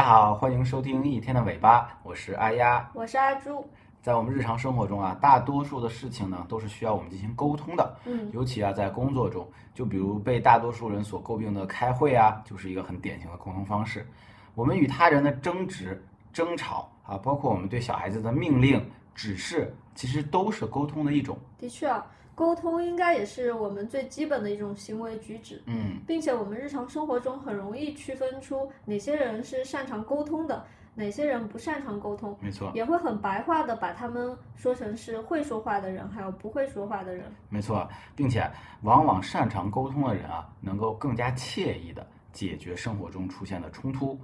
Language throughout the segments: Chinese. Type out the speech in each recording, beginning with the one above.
家好，欢迎收听一天的尾巴，我是阿丫。我是阿朱。在我们日常生活中啊，大多数的事情呢，都是需要我们进行沟通的。嗯，尤其啊，在工作中，就比如被大多数人所诟病的开会啊，就是一个很典型的沟通方式。我们与他人的争执、争吵啊，包括我们对小孩子的命令、指示，其实都是沟通的一种。的确啊，沟通应该也是我们最基本的一种行为举止，嗯，并且我们日常生活中很容易区分出哪些人是擅长沟通的，哪些人不擅长沟通，没错，也会很白话的把他们说成是会说话的人，还有不会说话的人。没错，并且往往擅长沟通的人啊，能够更加惬意的解决生活中出现的冲突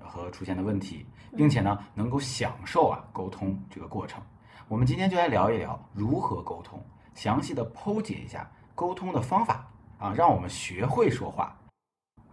和出现的问题，并且呢，能够享受啊沟通这个过程。我们今天就来聊一聊如何沟通，详细的剖解一下沟通的方法啊，让我们学会说话。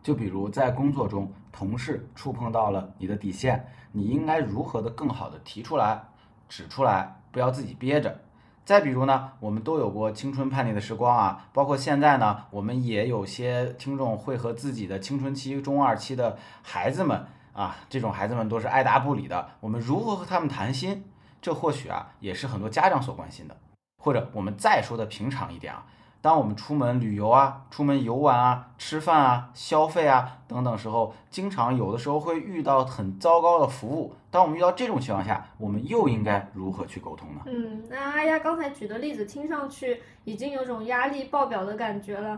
就比如在工作中，同事触碰到了你的底线，你应该如何的更好的提出来、指出来，不要自己憋着。再比如呢，我们都有过青春叛逆的时光啊，包括现在呢，我们也有些听众会和自己的青春期、中二期的孩子们啊，这种孩子们都是爱答不理的，我们如何和他们谈心？这或许啊，也是很多家长所关心的。或者我们再说的平常一点啊，当我们出门旅游啊、出门游玩啊、吃饭啊、消费啊等等时候，经常有的时候会遇到很糟糕的服务。当我们遇到这种情况下，我们又应该如何去沟通呢？嗯，那阿丫刚才举的例子听上去已经有种压力爆表的感觉了。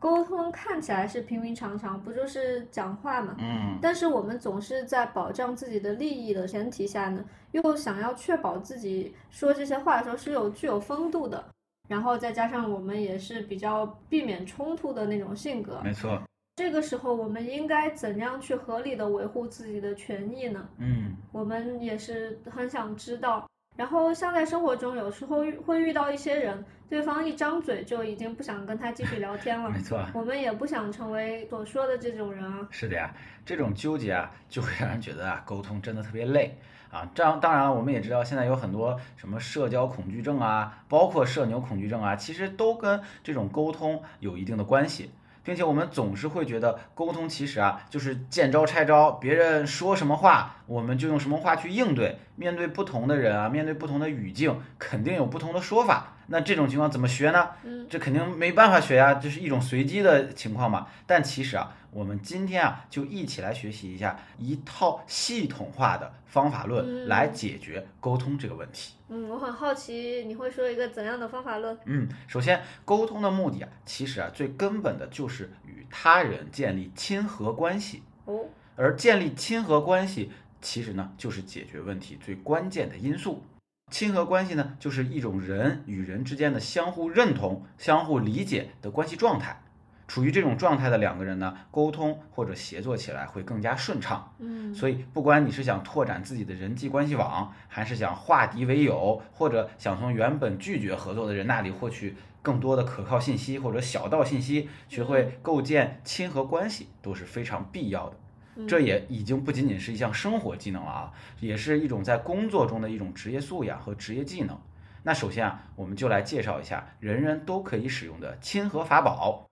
沟通看起来是平平常常，不就是讲话嘛？嗯，但是我们总是在保障自己的利益的前提下呢，又想要确保自己说这些话的时候是有具有风度的，然后再加上我们也是比较避免冲突的那种性格，没错。这个时候我们应该怎样去合理的维护自己的权益呢？嗯，我们也是很想知道。然后像在生活中，有时候遇会遇到一些人，对方一张嘴就已经不想跟他继续聊天了没，错。我们也不想成为所说的这种人啊。是的呀，这种纠结啊，就会让人觉得啊，沟通真的特别累啊。这样，当然了，我们也知道现在有很多什么社交恐惧症啊，包括社牛恐惧症啊，其实都跟这种沟通有一定的关系。并且我们总是会觉得沟通其实啊，就是见招拆招，别人说什么话，我们就用什么话去应对。面对不同的人啊，面对不同的语境，肯定有不同的说法。那这种情况怎么学呢？嗯，这肯定没办法学呀，这是一种随机的情况嘛。但其实啊，我们今天啊，就一起来学习一下一套系统化的方法论，嗯来解决沟通这个问题。嗯，我很好奇你会说一个怎样的方法论？嗯，首先，沟通的目的啊，其实啊，最根本的就是与他人建立亲和关系，哦，而建立亲和关系，其实呢，就是解决问题最关键的因素。亲和关系呢，就是一种人与人之间的相互认同、相互理解的关系状态。处于这种状态的两个人呢，沟通或者协作起来会更加顺畅。嗯，所以，不管你是想拓展自己的人际关系网，还是想化敌为友，或者想从原本拒绝合作的人那里获取更多的可靠信息或者小道信息，学会构建亲和关系，都是非常必要的。这也已经不仅仅是一项生活技能了啊，也是一种在工作中的一种职业素养和职业技能。那首先啊，我们就来介绍一下人人都可以使用的亲和法宝。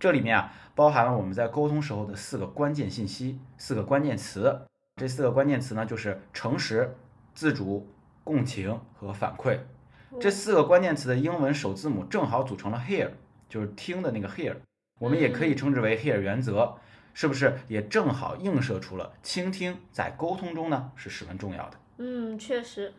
这里面啊，包含了我们在沟通时候的四个关键信息、四个关键词。这四个关键词呢，就是诚实、自主、共情和反馈。这四个关键词的英文首字母正好组成了 hear，就是听的那个 hear，我们也可以称之为 hear 原则，是不是也正好映射出了倾听在沟通中呢是十分重要的？嗯，确实，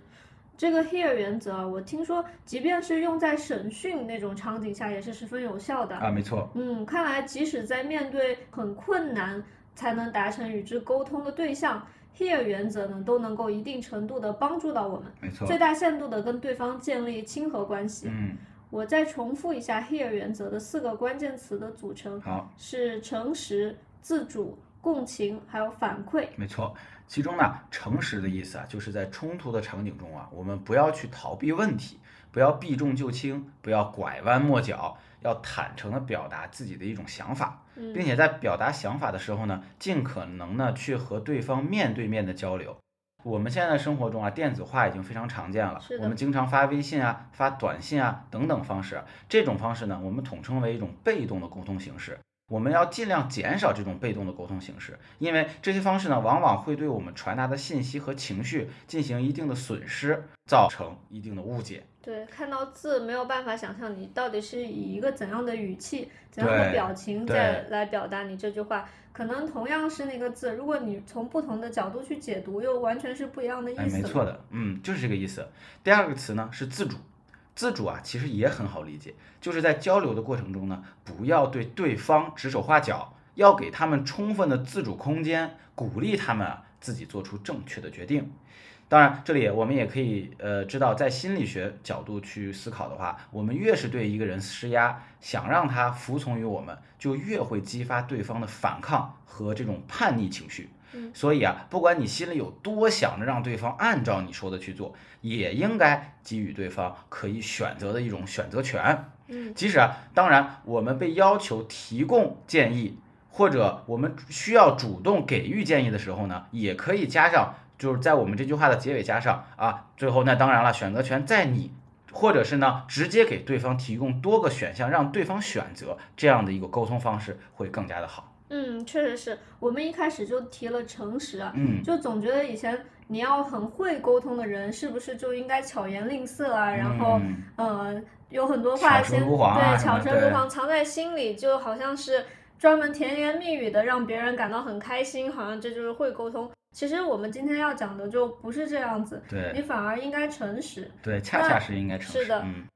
这个 here 原则啊，我听说，即便是用在审讯那种场景下，也是十分有效的。啊，没错，嗯，看来即使在面对很困难才能达成与之沟通的对象，here 原则呢，都能够一定程度的帮助到我们，没错最，大限度的跟对方建立亲和关系。嗯，我再重复一下 here 原则的四个关键词的组成，好，是诚实、自主、共情，还有反馈。没错。其中呢，诚实的意思啊，就是在冲突的场景中啊，我们不要去逃避问题，不要避重就轻，不要拐弯抹角，要坦诚的表达自己的一种想法，嗯并且在表达想法的时候呢，尽可能呢去和对方面对面的交流。我们现在的生活中啊，电子化已经非常常见了我们经常发微信啊、发短信啊等等方式，这种方式呢，我们统称为一种被动的沟通形式。我们要尽量减少这种被动的沟通形式，因为这些方式呢，往往会对我们传达的信息和情绪进行一定的损失，造成一定的误解。对，看到字没有办法想象你到底是以一个怎样的语气、怎样的表情再来表达你这句话。可能同样是那个字，如果你从不同的角度去解读，又完全是不一样的意思。哎，没错的，嗯，就是这个意思。第二个词呢是自主，自主啊其实也很好理解，就是在交流的过程中呢，不要对对方指手画脚，要给他们充分的自主空间，鼓励他们自己做出正确的决定。当然，这里我们也可以呃知道，在心理学角度去思考的话，我们越是对一个人施压，想让他服从于我们，就越会激发对方的反抗和这种叛逆情绪。所以啊，不管你心里有多想着让对方按照你说的去做，也应该给予对方可以选择的一种选择权。嗯，即使啊，当然我们被要求提供建议，或者我们需要主动给予建议的时候呢，也可以加上。就是在我们这句话的结尾加上啊，最后那当然了，选择权在你，或者是呢，直接给对方提供多个选项，让对方选择，这样的一个沟通方式会更加的好。嗯，确实是我们一开始就提了诚实啊，嗯，就总觉得以前你要很会沟通的人，是不是就应该巧言令色啊？然后呃，有很多话先对巧舌如簧藏在心里，就好像是专门甜言蜜语的让别人感到很开心，好像这就是会沟通。其实我们今天要讲的就不是这样子，对你反而应该诚实，对，恰恰是应该诚实。是的，嗯，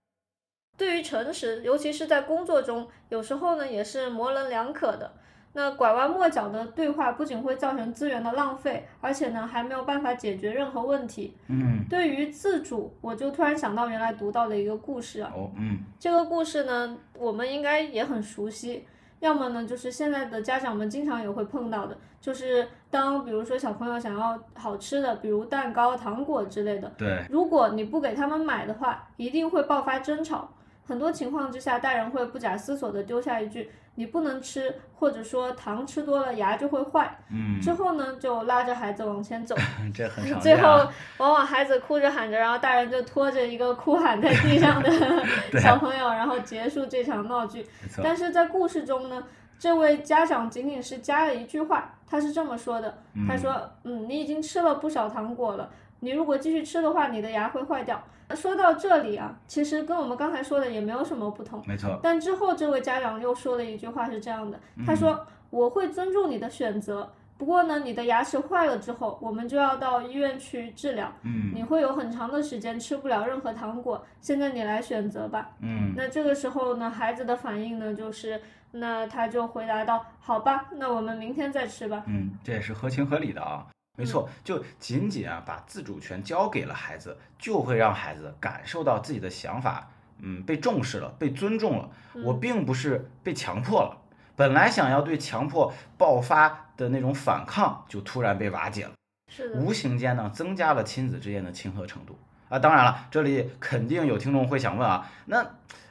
对于诚实，尤其是在工作中，有时候呢也是模棱两可的。那拐弯抹角的对话不仅会造成资源的浪费，而且呢还没有办法解决任何问题。嗯，对于自主，我就突然想到原来读到的一个故事啊。哦，嗯，这个故事呢，我们应该也很熟悉。要么呢，就是现在的家长们经常也会碰到的，就是当比如说小朋友想要好吃的，比如蛋糕、糖果之类的，对，如果你不给他们买的话，一定会爆发争吵。很多情况之下，大人会不假思索地丢下一句。你不能吃，或者说糖吃多了牙就会坏。嗯，之后呢，就拉着孩子往前走。这很常见。最后，往往孩子哭着喊着，然后大人就拖着一个哭喊在地上的 小朋友，然后结束这场闹剧。但是在故事中呢，这位家长仅仅是加了一句话，他是这么说的：“他说，嗯，你已经吃了不少糖果了，你如果继续吃的话，你的牙会坏掉。”说到这里啊，其实跟我们刚才说的也没有什么不同。没错。但之后这位家长又说了一句话是这样的，他说：“我会尊重你的选择，不过呢，你的牙齿坏了之后，我们就要到医院去治疗。嗯，你会有很长的时间吃不了任何糖果。现在你来选择吧。”嗯，那这个时候呢，孩子的反应呢，就是那他就回答道：“好吧，那我们明天再吃吧。”嗯，这也是合情合理的啊。没错，就仅仅啊把自主权交给了孩子，就会让孩子感受到自己的想法，嗯，被重视了，被尊重了。我并不是被强迫了，本来想要对强迫爆发的那种反抗，就突然被瓦解了。是的，无形间呢，增加了亲子之间的亲和程度啊。当然了，这里肯定有听众会想问啊，那。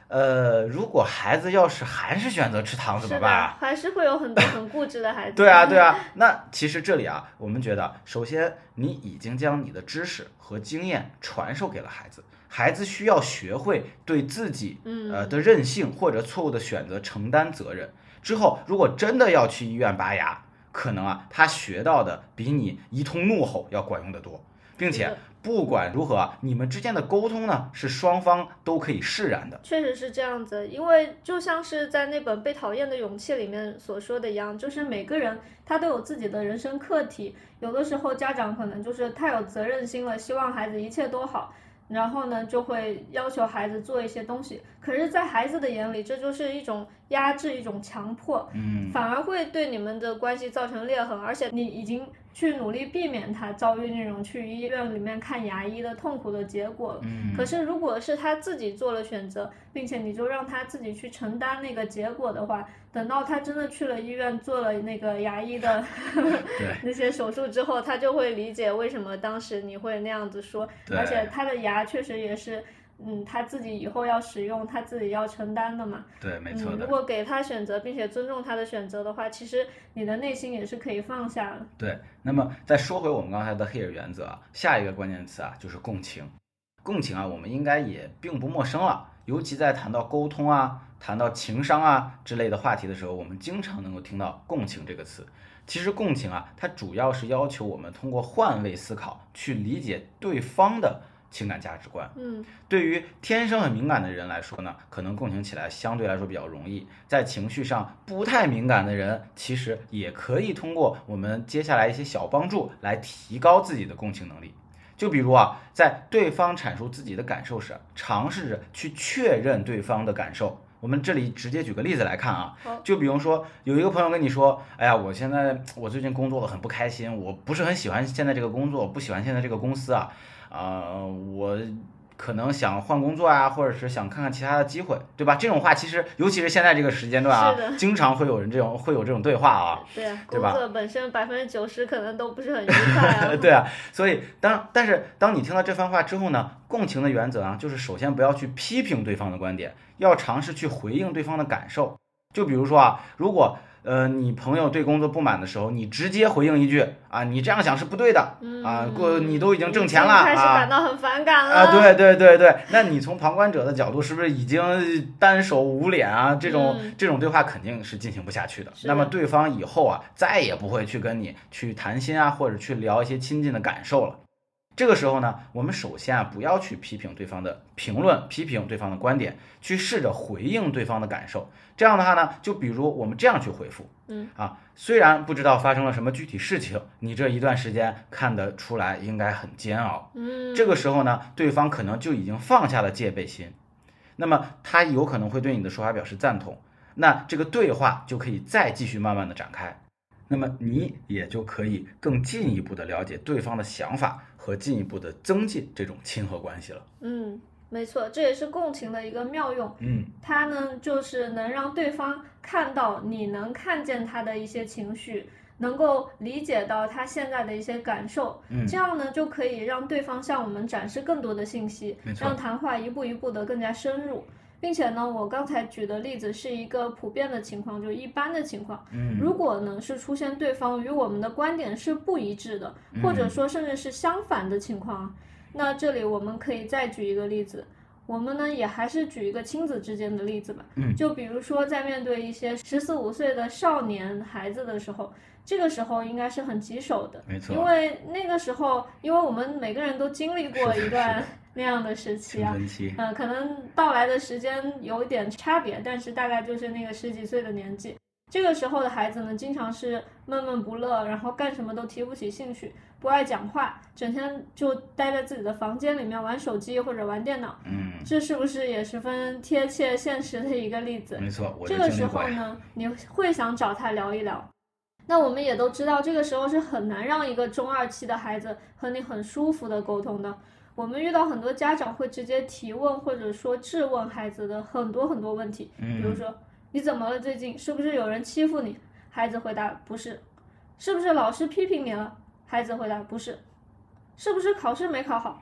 呃，如果孩子要是还是选择吃糖怎么办？还是会有很多很固执的孩子。对啊，对啊。那其实这里啊，我们觉得，首先你已经将你的知识和经验传授给了孩子，孩子需要学会对自己呃的任性或者错误的选择承担责任。之后，如果真的要去医院拔牙，可能啊，他学到的比你一通怒吼要管用的多，并且。不管如何，你们之间的沟通呢，是双方都可以释然的。确实是这样子，因为就像是在那本《被讨厌的勇气》里面所说的一样，就是每个人他都有自己的人生课题。有的时候家长可能就是太有责任心了，希望孩子一切都好。然后呢，就会要求孩子做一些东西，可是，在孩子的眼里，这就是一种压制，一种强迫，嗯，反而会对你们的关系造成裂痕，而且你已经去努力避免他遭遇那种去医院里面看牙医的痛苦的结果了。嗯，可是如果是他自己做了选择，并且你就让他自己去承担那个结果的话。等到他真的去了医院做了那个牙医的 那些手术之后，他就会理解为什么当时你会那样子说。而且他的牙确实也是，嗯，他自己以后要使用，他自己要承担的嘛。对，没错的。如果给他选择，并且尊重他的选择的话，其实你的内心也是可以放下的。对，那么再说回我们刚才的 here 原则啊，下一个关键词啊就是共情。共情啊，我们应该也并不陌生了，尤其在谈到沟通啊。谈到情商啊之类的话题的时候，我们经常能够听到共情这个词。其实共情啊，它主要是要求我们通过换位思考去理解对方的情感价值观。嗯，对于天生很敏感的人来说呢，可能共情起来相对来说比较容易。在情绪上不太敏感的人，其实也可以通过我们接下来一些小帮助来提高自己的共情能力。就比如啊，在对方阐述自己的感受时，尝试着去确认对方的感受。我们这里直接举个例子来看啊，就比如说有一个朋友跟你说，哎呀，我现在我最近工作的很不开心，我不是很喜欢现在这个工作，不喜欢现在这个公司啊，啊，我。可能想换工作啊，或者是想看看其他的机会，对吧？这种话其实，尤其是现在这个时间段啊，经常会有人这种会有这种对话啊，对啊，对吧？工作本身百分之九十可能都不是很愉快啊。对啊，所以当但是当你听到这番话之后呢，共情的原则啊，就是首先不要去批评对方的观点，要尝试去回应对方的感受。就比如说啊，如果呃，你朋友对工作不满的时候，你直接回应一句啊，你这样想是不对的啊，过你都已经挣钱了啊，开始感到很反感了啊，对对对对，那你从旁观者的角度是不是已经单手捂脸啊？这种这种对话肯定是进行不下去的。那么对方以后啊，再也不会去跟你去谈心啊，或者去聊一些亲近的感受了。这个时候呢，我们首先啊，不要去批评对方的评论，批评对方的观点，去试着回应对方的感受。这样的话呢，就比如我们这样去回复，嗯。啊，虽然不知道发生了什么具体事情，你这一段时间看得出来应该很煎熬，嗯，这个时候呢，对方可能就已经放下了戒备心，那么他有可能会对你的说法表示赞同，那这个对话就可以再继续慢慢的展开。那么你也就可以更进一步的了解对方的想法和进一步的增进这种亲和关系了。嗯，没错，这也是共情的一个妙用。嗯，它呢就是能让对方看到你能看见他的一些情绪，能够理解到他现在的一些感受。嗯，这样呢就可以让对方向我们展示更多的信息，让谈话一步一步的更加深入。并且呢，我刚才举的例子是一个普遍的情况，就一般的情况。嗯，如果呢是出现对方与我们的观点是不一致的，或者说甚至是相反的情况，那这里我们可以再举一个例子。我们呢也还是举一个亲子之间的例子吧。嗯，就比如说在面对一些十四五岁的少年孩子的时候，这个时候应该是很棘手的。没错，因为那个时候，因为我们每个人都经历过一段。那样的时期啊，嗯，可能到来的时间有一点差别，但是大概就是那个十几岁的年纪。这个时候的孩子呢，经常是闷闷不乐，然后干什么都提不起兴趣，不爱讲话，整天就待在自己的房间里面玩手机或者玩电脑。嗯，这是不是也十分贴切现实的一个例子？没错，这个时候呢，你会想找他聊一聊。那我们也都知道，这个时候是很难让一个中二期的孩子和你很舒服的沟通的。我们遇到很多家长会直接提问或者说质问孩子的很多很多问题，比如说你怎么了？最近是不是有人欺负你？孩子回答不是。是不是老师批评你了？孩子回答不是。是不是考试没考好？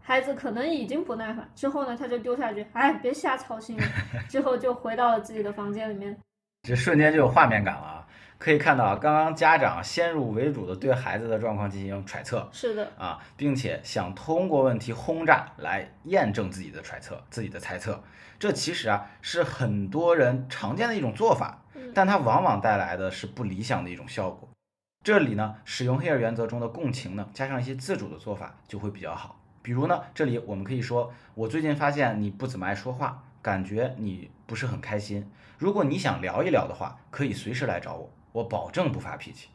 孩子可能已经不耐烦，之后呢他就丢下句，哎，别瞎操心了，之后就回到了自己的房间里面。这瞬间就有画面感了。可以看到，刚刚家长先入为主的对孩子的状况进行揣测，是的啊，并且想通过问题轰炸来验证自己的揣测、自己的猜测。这其实啊是很多人常见的一种做法，但它往往带来的是不理想的一种效果。这里呢，使用黑尔原则中的共情呢，加上一些自主的做法就会比较好。比如呢，这里我们可以说，我最近发现你不怎么爱说话，感觉你不是很开心。如果你想聊一聊的话，可以随时来找我。我保证不发脾气。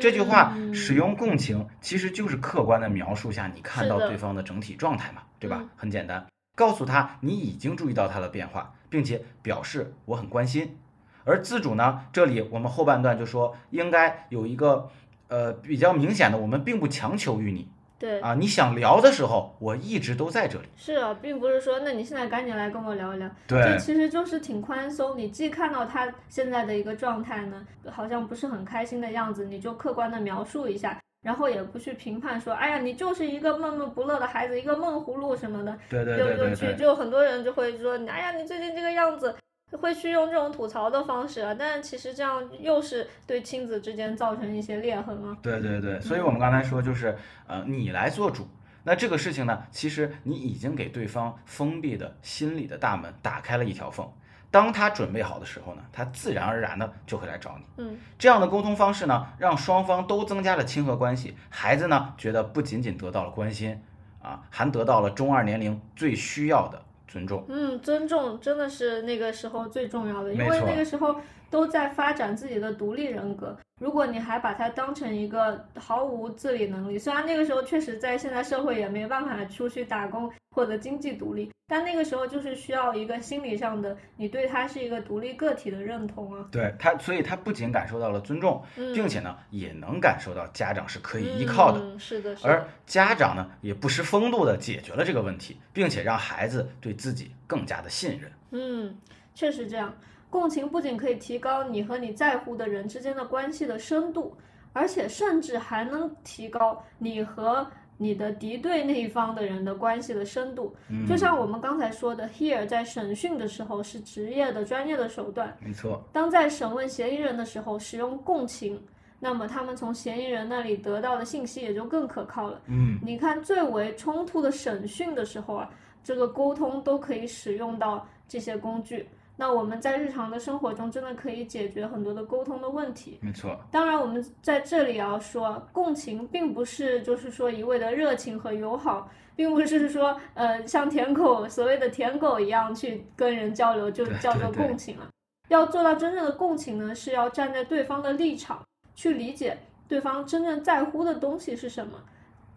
这句话使用共情，其实就是客观的描述下你看到对方的整体状态嘛，对吧？很简单，告诉他你已经注意到他的变化，并且表示我很关心。而自主呢，这里我们后半段就说应该有一个呃比较明显的，我们并不强求于你。对啊，你想聊的时候，我一直都在这里。是啊，并不是说，那你现在赶紧来跟我聊一聊。对，这其实就是挺宽松。你既看到他现在的一个状态呢，好像不是很开心的样子，你就客观的描述一下，然后也不去评判说，哎呀，你就是一个闷闷不乐的孩子，一个闷葫芦什么的。对对对对对。就就很多人就会说，哎呀，你最近这个样子。会去用这种吐槽的方式啊，但是其实这样又是对亲子之间造成一些裂痕啊。对对对，所以我们刚才说就是，呃，你来做主，那这个事情呢，其实你已经给对方封闭的心理的大门打开了一条缝，当他准备好的时候呢，他自然而然的就会来找你。嗯，这样的沟通方式呢，让双方都增加了亲和关系，孩子呢觉得不仅仅得到了关心，啊，还得到了中二年龄最需要的尊重。嗯，尊重真的是那个时候最重要的，因为那个时候都在发展自己的独立人格。如果你还把它当成一个毫无自理能力，虽然那个时候确实在现在社会也没办法出去打工或者经济独立，但那个时候就是需要一个心理上的你对他是一个独立个体的认同啊。对他，所以他不仅感受到了尊重，嗯，并且呢，也能感受到家长是可以依靠的。嗯、是的，是而的。家长呢，也不失风度的解决了这个问题，并且让孩子对自己更加的信任。嗯，确实这样。共情不仅可以提高你和你在乎的人之间的关系的深度，而且甚至还能提高你和你的敌对那一方的人的关系的深度。就像我们刚才说的，here 在审讯的时候是职业的专业的手段，没错，当在审问嫌疑人的时候使用共情，那么他们从嫌疑人那里得到的信息也就更可靠了。嗯，你看，最为冲突的审讯的时候啊，这个沟通都可以使用到这些工具。那我们在日常的生活中真的可以解决很多的沟通的问题。没错，当然，我们在这里要说，共情并不是就是说一味的热情和友好，并不是说呃像舔狗所谓的舔狗一样去跟人交流就叫做共情了。要做到真正的共情呢，是要站在对方的立场去理解对方真正在乎的东西是什么。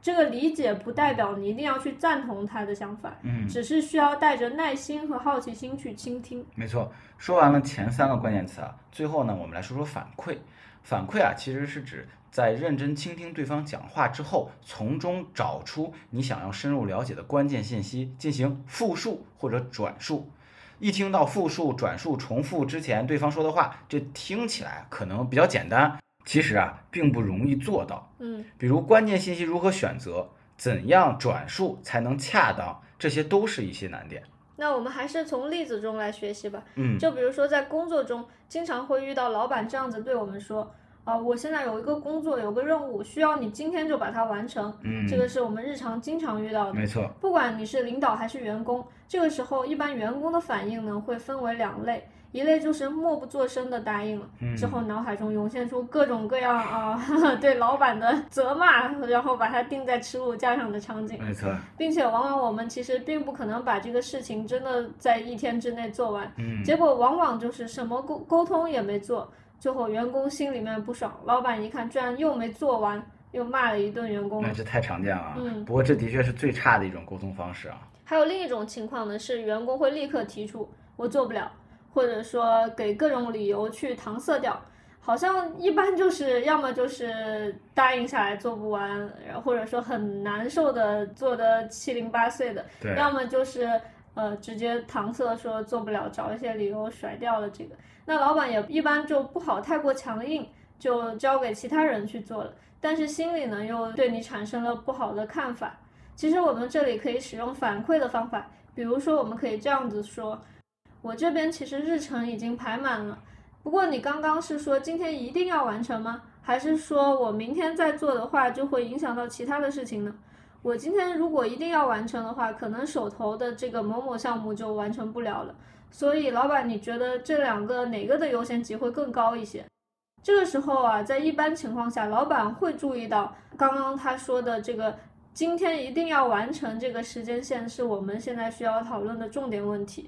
这个理解不代表你一定要去赞同他的想法，嗯，只是需要带着耐心和好奇心去倾听。没错。说完了前三个关键词啊，最后呢，我们来说说反馈。反馈啊，其实是指在认真倾听对方讲话之后，从中找出你想要深入了解的关键信息，进行复述或者转述。一听到复述、转述、重复之前对方说的话，这听起来可能比较简单，其实啊，并不容易做到。嗯比如关键信息如何选择，怎样转述才能恰当，这些都是一些难点。那我们还是从例子中来学习吧。嗯，就比如说在工作中，经常会遇到老板这样子对我们说：“啊、我现在有一个工作，有个任务，需要你今天就把它完成。”嗯，这个是我们日常经常遇到的。没错，不管你是领导还是员工，这个时候一般员工的反应呢会分为两类，一类就是默不作声的答应了，嗯。之后脑海中涌现出各种各样啊 对老板的责骂，然后把它钉在耻辱架上的场景，没错，并且往往我们其实并不可能把这个事情真的在一天之内做完，嗯，结果往往就是什么沟沟通也没做，最后员工心里面不爽，老板一看居然又没做完，又骂了一顿员工那。这太常见了啊。嗯不过这的确是最差的一种沟通方式啊。还有另一种情况呢，是员工会立刻提出我做不了，或者说给各种理由去搪塞掉。好像一般就是要么就是答应下来做不完，或者说很难受的做的七零八碎的，对，要么就是呃直接搪塞说做不了，找一些理由甩掉了这个。那老板也一般就不好太过强硬，就交给其他人去做了，但是心里呢又对你产生了不好的看法。其实我们这里可以使用反馈的方法，比如说我们可以这样子说：我这边其实日程已经排满了，不过你刚刚是说今天一定要完成吗？还是说我明天再做的话就会影响到其他的事情呢？我今天如果一定要完成的话，可能手头的这个某某项目就完成不了了。所以，老板，你觉得这两个哪个的优先级会更高一些？这个时候啊，在一般情况下，老板会注意到刚刚他说的这个今天一定要完成这个时间线是我们现在需要讨论的重点问题。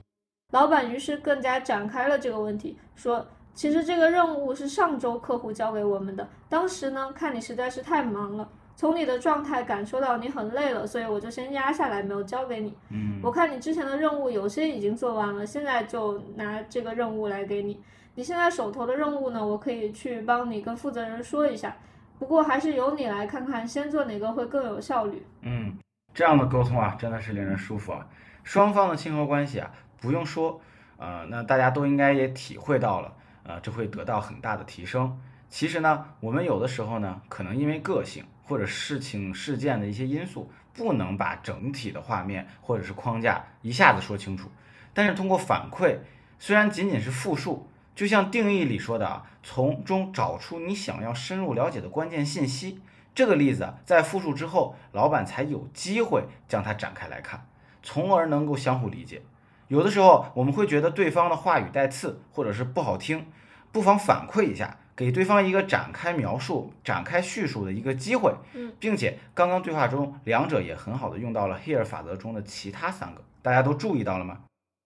老板于是更加展开了这个问题，说其实这个任务是上周客户交给我们的，当时呢看你实在是太忙了，从你的状态感受到你很累了，所以我就先压下来没有交给你。嗯，我看你之前的任务有些已经做完了，现在就拿这个任务来给你。你现在手头的任务呢，我可以去帮你跟负责人说一下，不过还是由你来看看，先做哪个会更有效率。嗯，这样的沟通啊，真的是令人舒服啊。双方的亲和关系啊，不用说，呃，那大家都应该也体会到了，呃，这会得到很大的提升。其实呢，我们有的时候呢，可能因为个性或者事情事件的一些因素，不能把整体的画面或者是框架一下子说清楚。但是通过反馈，虽然仅仅是复述，就像定义里说的啊，从中找出你想要深入了解的关键信息。这个例子，在复述之后，老板才有机会将它展开来看，从而能够相互理解。有的时候我们会觉得对方的话语带刺，或者是不好听，不妨反馈一下，给对方一个展开描述、展开叙述的一个机会。嗯，并且刚刚对话中，两者也很好的用到了 Here 法则中的其他三个，大家都注意到了吗？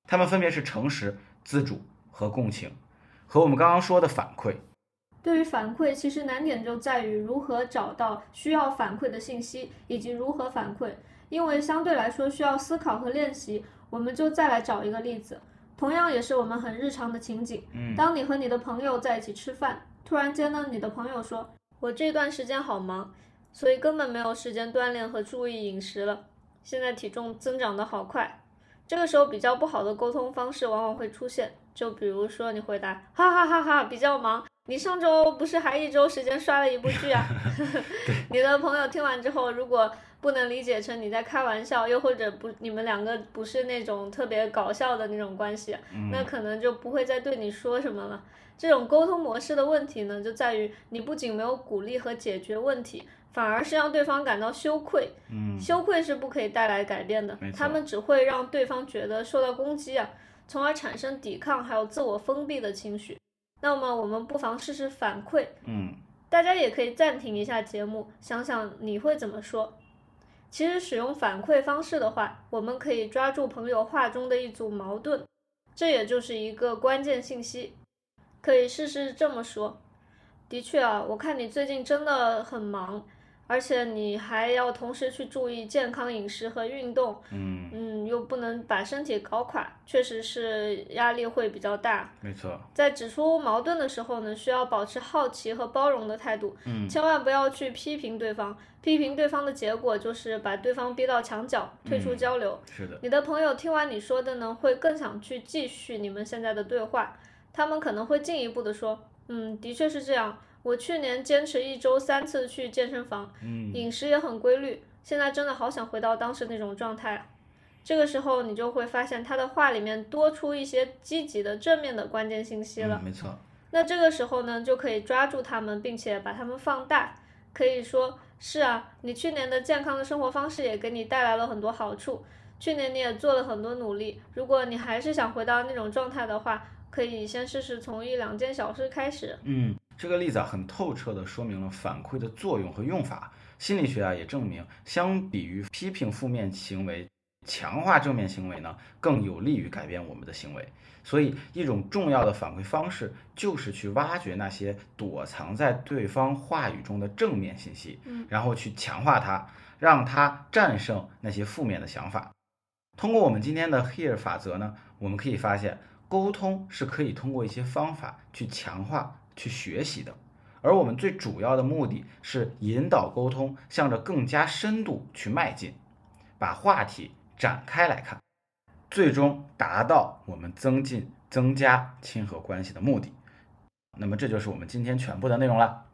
他们分别是诚实、自主和共情，和我们刚刚说的反馈。对于反馈，其实难点就在于如何找到需要反馈的信息，以及如何反馈。因为相对来说需要思考和练习，我们就再来找一个例子，同样也是我们很日常的情景。嗯当你和你的朋友在一起吃饭，突然间呢，你的朋友说：“我这段时间好忙，所以根本没有时间锻炼和注意饮食了，现在体重增长的好快。”这个时候比较不好的沟通方式往往会出现，就比如说你回答：“哈哈哈哈，比较忙。”你上周不是还一周时间刷了一部剧啊？你的朋友听完之后，如果不能理解成你在开玩笑，又或者不你们两个不是那种特别搞笑的那种关系，那可能就不会再对你说什么了。这种沟通模式的问题呢，就在于你不仅没有鼓励和解决问题，反而是让对方感到羞愧。嗯，羞愧是不可以带来改变的他们只会让对方觉得受到攻击啊，从而产生抵抗还有自我封闭的情绪。那么我们不妨试试反馈，嗯，大家也可以暂停一下节目，想想你会怎么说。其实使用反馈方式的话，我们可以抓住朋友话中的一组矛盾，这也就是一个关键信息。可以试试这么说：的确啊，我看你最近真的很忙，而且你还要同时去注意健康饮食和运动，嗯，嗯，又不能把身体搞垮，确实是压力会比较大。没错，在指出矛盾的时候呢，需要保持好奇和包容的态度，嗯千万不要去批评对方。批评对方的结果就是把对方逼到墙角，退出嗯交流。是的，你的朋友听完你说的呢，会更想去继续你们现在的对话。他们可能会进一步的说，嗯，的确是这样。我去年坚持一周三次去健身房，嗯，饮食也很规律，现在真的好想回到当时那种状态啊。这个时候，你就会发现他的话里面多出一些积极的、正面的关键信息了嗯。没错，那这个时候呢，就可以抓住他们，并且把他们放大。可以说，是啊，你去年的健康的生活方式也给你带来了很多好处。去年你也做了很多努力。如果你还是想回到那种状态的话，可以先试试从一两件小事开始。嗯，这个例子啊，很透彻地说明了反馈的作用和用法。心理学啊也证明，相比于批评负面行为，强化正面行为呢，更有利于改变我们的行为。所以，一种重要的反馈方式就是去挖掘那些躲藏在对方话语中的正面信息，嗯然后去强化它，让它战胜那些负面的想法。通过我们今天的 Here 法则呢，我们可以发现，沟通是可以通过一些方法去强化、去学习的。而我们最主要的目的是引导沟通向着更加深度去迈进，把话题展开来看，最终达到我们增进、增加亲和关系的目的。那么这就是我们今天全部的内容了。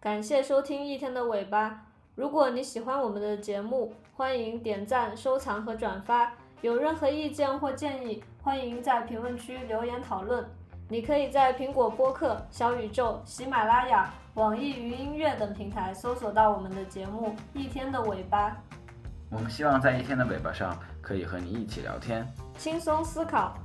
感谢收听一天的尾巴。如果你喜欢我们的节目，欢迎点赞、收藏和转发。有任何意见或建议，欢迎在评论区留言讨论。你可以在苹果播客、小宇宙、喜马拉雅、网易云音乐等平台搜索到我们的节目《一天的尾巴》，我们希望在一天的尾巴上可以和你一起聊天。轻松思考，